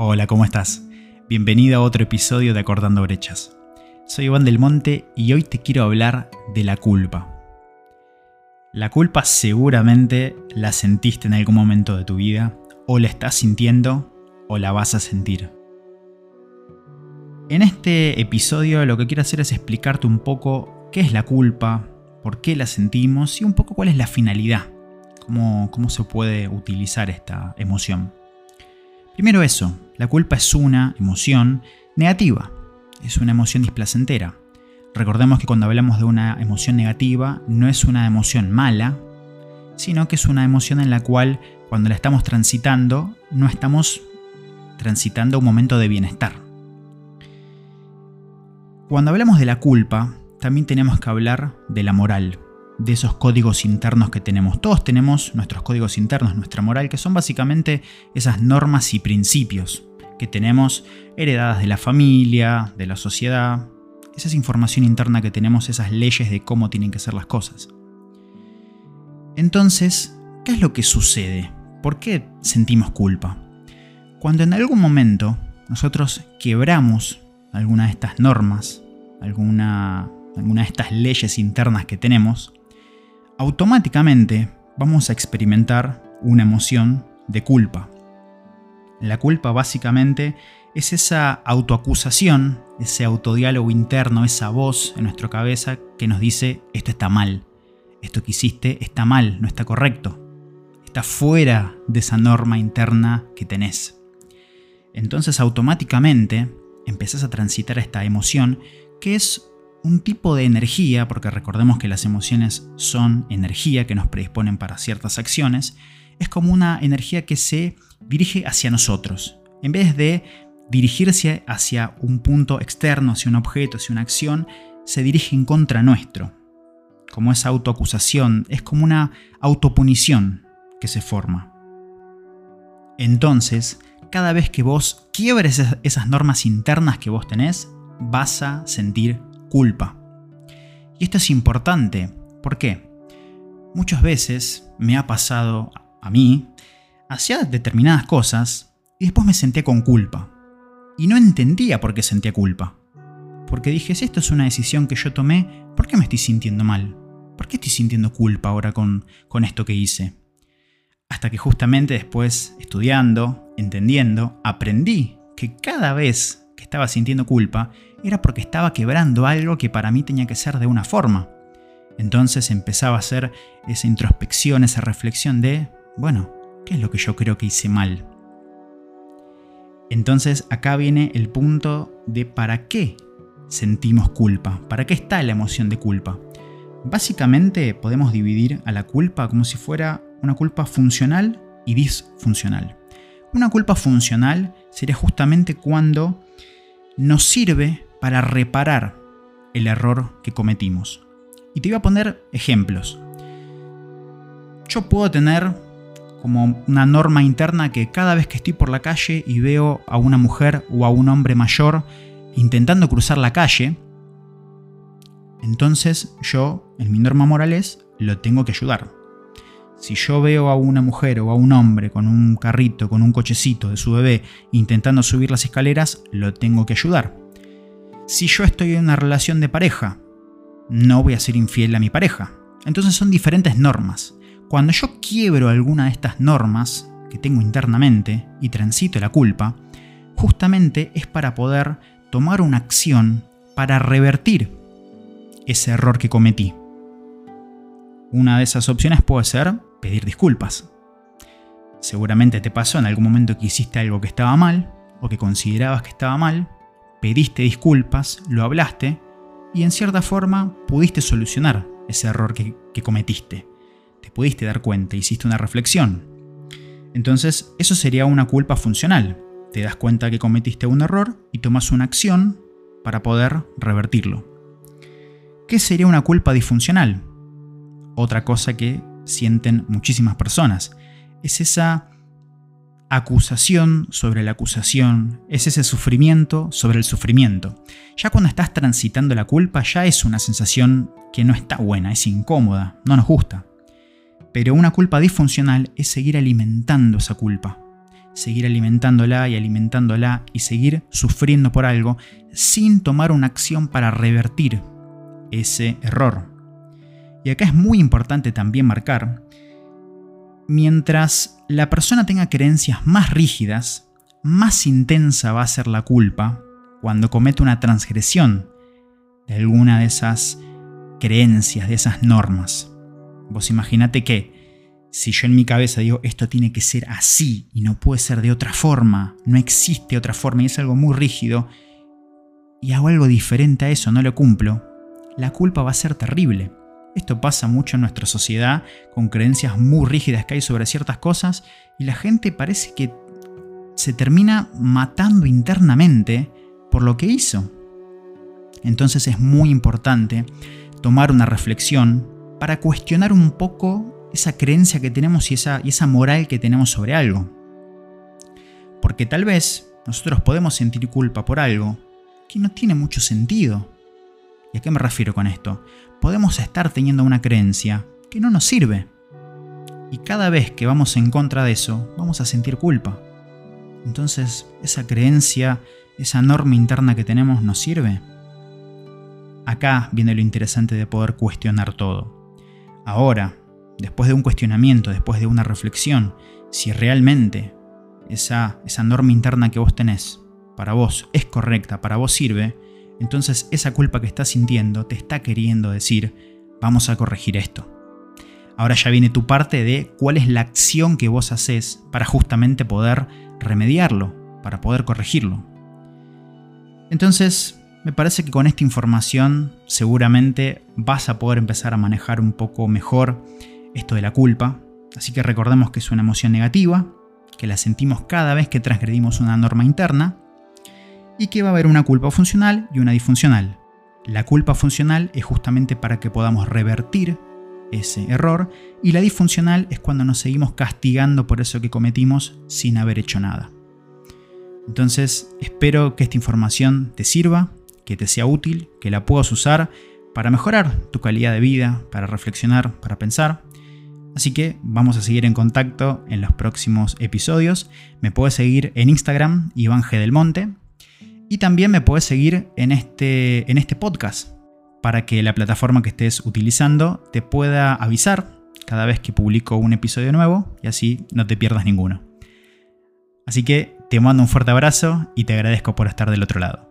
Hola, ¿cómo estás? Bienvenido a otro episodio de Acordando Brechas. Soy Iván del Monte y hoy te quiero hablar de la culpa. La culpa seguramente la sentiste en algún momento de tu vida, o la estás sintiendo, o la vas a sentir. En este episodio lo que quiero hacer es explicarte un poco qué es la culpa, por qué la sentimos y un poco cuál es la finalidad, cómo, cómo se puede utilizar esta emoción. Primero eso, la culpa es una emoción negativa, es una emoción displacentera. Recordemos que cuando hablamos de una emoción negativa no es una emoción mala, sino que es una emoción en la cual cuando la estamos transitando no estamos transitando un momento de bienestar. Cuando hablamos de la culpa, también tenemos que hablar de la moral, de esos códigos internos que tenemos. Todos tenemos nuestros códigos internos, nuestra moral, que son básicamente esas normas y principios que tenemos heredadas de la familia, de la sociedad. Esa es información interna que tenemos, esas leyes de cómo tienen que ser las cosas. Entonces, ¿qué es lo que sucede? ¿Por qué sentimos culpa? Cuando en algún momento nosotros quebramos alguna de estas normas, alguna, alguna de estas leyes internas que tenemos, automáticamente vamos a experimentar una emoción de culpa. La culpa básicamente es esa autoacusación, ese autodiálogo interno, esa voz en nuestra cabeza que nos dice esto está mal, esto que hiciste está mal, no está correcto, está fuera de esa norma interna que tenés. Entonces automáticamente empezás a transitar esta emoción que es un tipo de energía, porque recordemos que las emociones son energía que nos predisponen para ciertas acciones, es como una energía que se dirige hacia nosotros. En vez de dirigirse hacia un punto externo, hacia un objeto, hacia una acción, se dirige en contra nuestro. Como esa autoacusación, es como una autopunición que se forma. Entonces, cada vez que vos quiebres esas normas internas que vos tenés, vas a sentir culpa. Y esto es importante. ¿Por qué? Muchas veces me ha pasado a mí, hacía determinadas cosas y después me sentía con culpa. Y no entendía por qué sentía culpa. Porque dije, si esto es una decisión que yo tomé, ¿por qué me estoy sintiendo mal? ¿Por qué estoy sintiendo culpa ahora con, con esto que hice? Hasta que justamente después, estudiando, entendiendo, aprendí que cada vez que estaba sintiendo culpa era porque estaba quebrando algo que para mí tenía que ser de una forma. Entonces empezaba a hacer esa introspección, esa reflexión de, bueno, ¿qué es lo que yo creo que hice mal? Entonces acá viene el punto de para qué sentimos culpa, para qué está la emoción de culpa. Básicamente podemos dividir a la culpa como si fuera una culpa funcional y disfuncional. Una culpa funcional sería justamente cuando nos sirve para reparar el error que cometimos. Y te voy a poner ejemplos. Yo puedo tener como una norma interna que cada vez que estoy por la calle y veo a una mujer o a un hombre mayor intentando cruzar la calle, entonces yo, en mi norma moral es, lo tengo que ayudar. Si yo veo a una mujer o a un hombre con un carrito, con un cochecito de su bebé intentando subir las escaleras, lo tengo que ayudar. Si yo estoy en una relación de pareja, no voy a ser infiel a mi pareja. Entonces son diferentes normas. Cuando yo quiebro alguna de estas normas que tengo internamente y transito la culpa, justamente es para poder tomar una acción para revertir ese error que cometí. Una de esas opciones puede ser pedir disculpas. Seguramente te pasó en algún momento que hiciste algo que estaba mal o que considerabas que estaba mal, pediste disculpas, lo hablaste y en cierta forma pudiste solucionar ese error que, cometiste te pudiste dar cuenta, hiciste una reflexión. Entonces, eso sería una culpa funcional. Te das cuenta que cometiste un error y tomas una acción para poder revertirlo. ¿Qué sería una culpa disfuncional? Otra cosa que sienten muchísimas personas. Es esa acusación sobre la acusación, es ese sufrimiento sobre el sufrimiento. Ya cuando estás transitando la culpa ya es una sensación que no está buena, es incómoda, no nos gusta. Pero una culpa disfuncional es seguir alimentando esa culpa. seguir alimentándola y alimentándola y seguir sufriendo por algo sin tomar una acción para revertir ese error. Y acá es muy importante también marcar, mientras la persona tenga creencias más rígidas, más intensa va a ser la culpa cuando comete una transgresión de alguna de esas creencias, de esas normas. Vos imaginate que si yo en mi cabeza digo esto tiene que ser así y no puede ser de otra forma, no existe otra forma y es algo muy rígido, y hago algo diferente a eso, no lo cumplo, la culpa va a ser terrible. Esto pasa mucho en nuestra sociedad con creencias muy rígidas que hay sobre ciertas cosas y la gente parece que se termina matando internamente por lo que hizo. Entonces es muy importante tomar una reflexión para cuestionar un poco esa creencia que tenemos y esa, y esa moral que tenemos sobre algo. Porque tal vez nosotros podemos sentir culpa por algo que no tiene mucho sentido. ¿Y a qué me refiero con esto? Podemos estar teniendo una creencia que no nos sirve. Y cada vez que vamos en contra de eso, vamos a sentir culpa. Entonces, esa creencia, esa norma interna que tenemos, ¿nos sirve? Acá viene lo interesante de poder cuestionar todo. Ahora, después de un cuestionamiento, después de una reflexión, si realmente esa, esa norma interna que vos tenés para vos es correcta, para vos sirve, entonces esa culpa que estás sintiendo te está queriendo decir, vamos a corregir esto. Ahora ya viene tu parte de cuál es la acción que vos haces para justamente poder remediarlo, para poder corregirlo. Entonces, me parece que con esta información seguramente vas a poder empezar a manejar un poco mejor esto de la culpa. Así que recordemos que es una emoción negativa, que la sentimos cada vez que transgredimos una norma interna y que va a haber una culpa funcional y una disfuncional. La culpa funcional es justamente para que podamos revertir ese error y la disfuncional es cuando nos seguimos castigando por eso que cometimos sin haber hecho nada. Entonces espero que esta información te sirva, que te sea útil, que la puedas usar para mejorar tu calidad de vida, para reflexionar, para pensar. Así que vamos a seguir en contacto en los próximos episodios. Me puedes seguir en Instagram, Iván G. del Monte. Y también me puedes seguir en este, en este podcast para que la plataforma que estés utilizando te pueda avisar cada vez que publico un episodio nuevo y así no te pierdas ninguno. Así que te mando un fuerte abrazo y te agradezco por estar del otro lado.